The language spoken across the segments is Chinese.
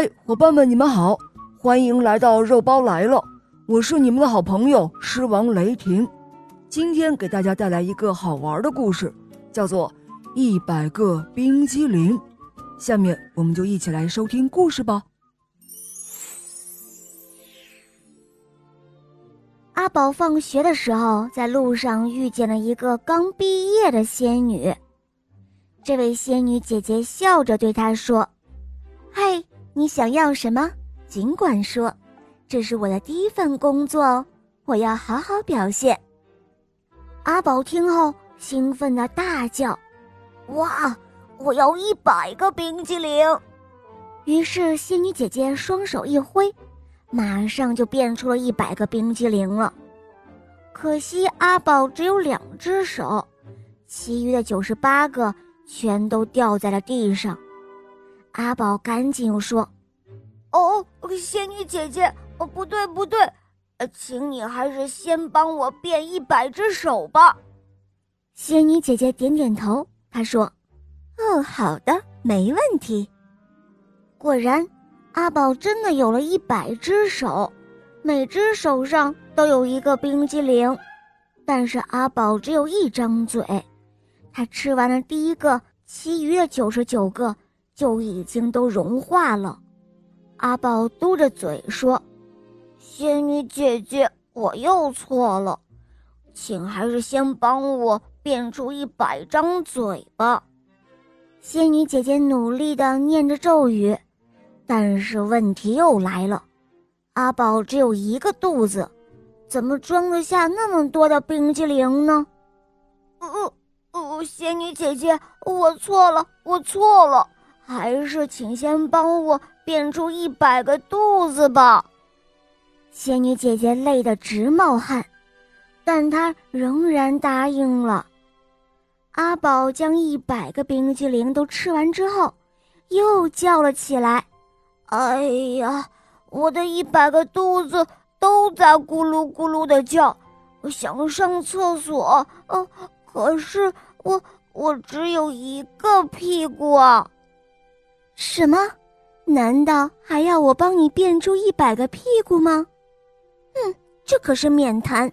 嗨，伙伴们，你们好，欢迎来到肉包来了，我是你们的好朋友狮王雷霆。今天给大家带来一个好玩的故事，叫做《一百个冰激凌》。下面我们就一起来收听故事吧。阿宝放学的时候，在路上遇见了一个刚毕业的仙女。这位仙女姐姐笑着对他说：“嗨，你想要什么？尽管说，这是我的第一份工作哦，我要好好表现。”阿宝听后兴奋的大叫：“哇，我要一百个冰激凌！”于是仙女姐姐双手一挥，马上就变出了一百个冰激凌了。可惜阿宝只有两只手，其余的九十八个。全都掉在了地上，阿宝赶紧又说：“哦，仙女姐姐，哦，不对不对，呃，请你还是先帮我变一百只手吧。”仙女姐姐点点头，她说：“哦，好的，没问题。”果然，阿宝真的有了一百只手，每只手上都有一个冰激凌，但是阿宝只有一张嘴。他吃完了第一个，其余的九十九个就已经都融化了。阿宝嘟着嘴说：“仙女姐姐，我又错了，请还是先帮我变出一百张嘴吧。”仙女姐姐努力的念着咒语，但是问题又来了：阿宝只有一个肚子，怎么装得下那么多的冰激凌呢？呃。哦，仙女姐姐，我错了，我错了，还是请先帮我变出一百个肚子吧。仙女姐姐累得直冒汗，但她仍然答应了。阿宝将一百个冰激凌都吃完之后，又叫了起来：“哎呀，我的一百个肚子都在咕噜咕噜的叫，我想上厕所，呃，可是……”我我只有一个屁股啊！什么？难道还要我帮你变出一百个屁股吗？嗯，这可是免谈。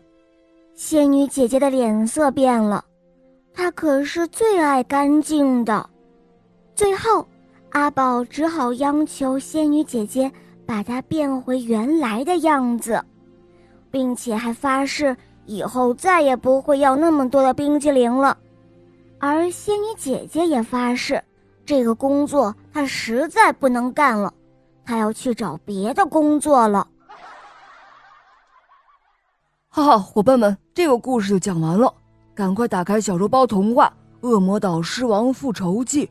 仙女姐姐的脸色变了，她可是最爱干净的。最后，阿宝只好央求仙女姐姐把她变回原来的样子，并且还发誓以后再也不会要那么多的冰激凌了。而仙女姐姐也发誓，这个工作他实在不能干了，他要去找别的工作了。哈哈，伙伴们，这个故事就讲完了，赶快打开小肉包童话《恶魔岛狮王复仇记》，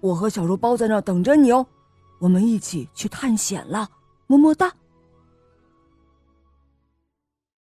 我和小肉包在那等着你哦，我们一起去探险了，么么哒。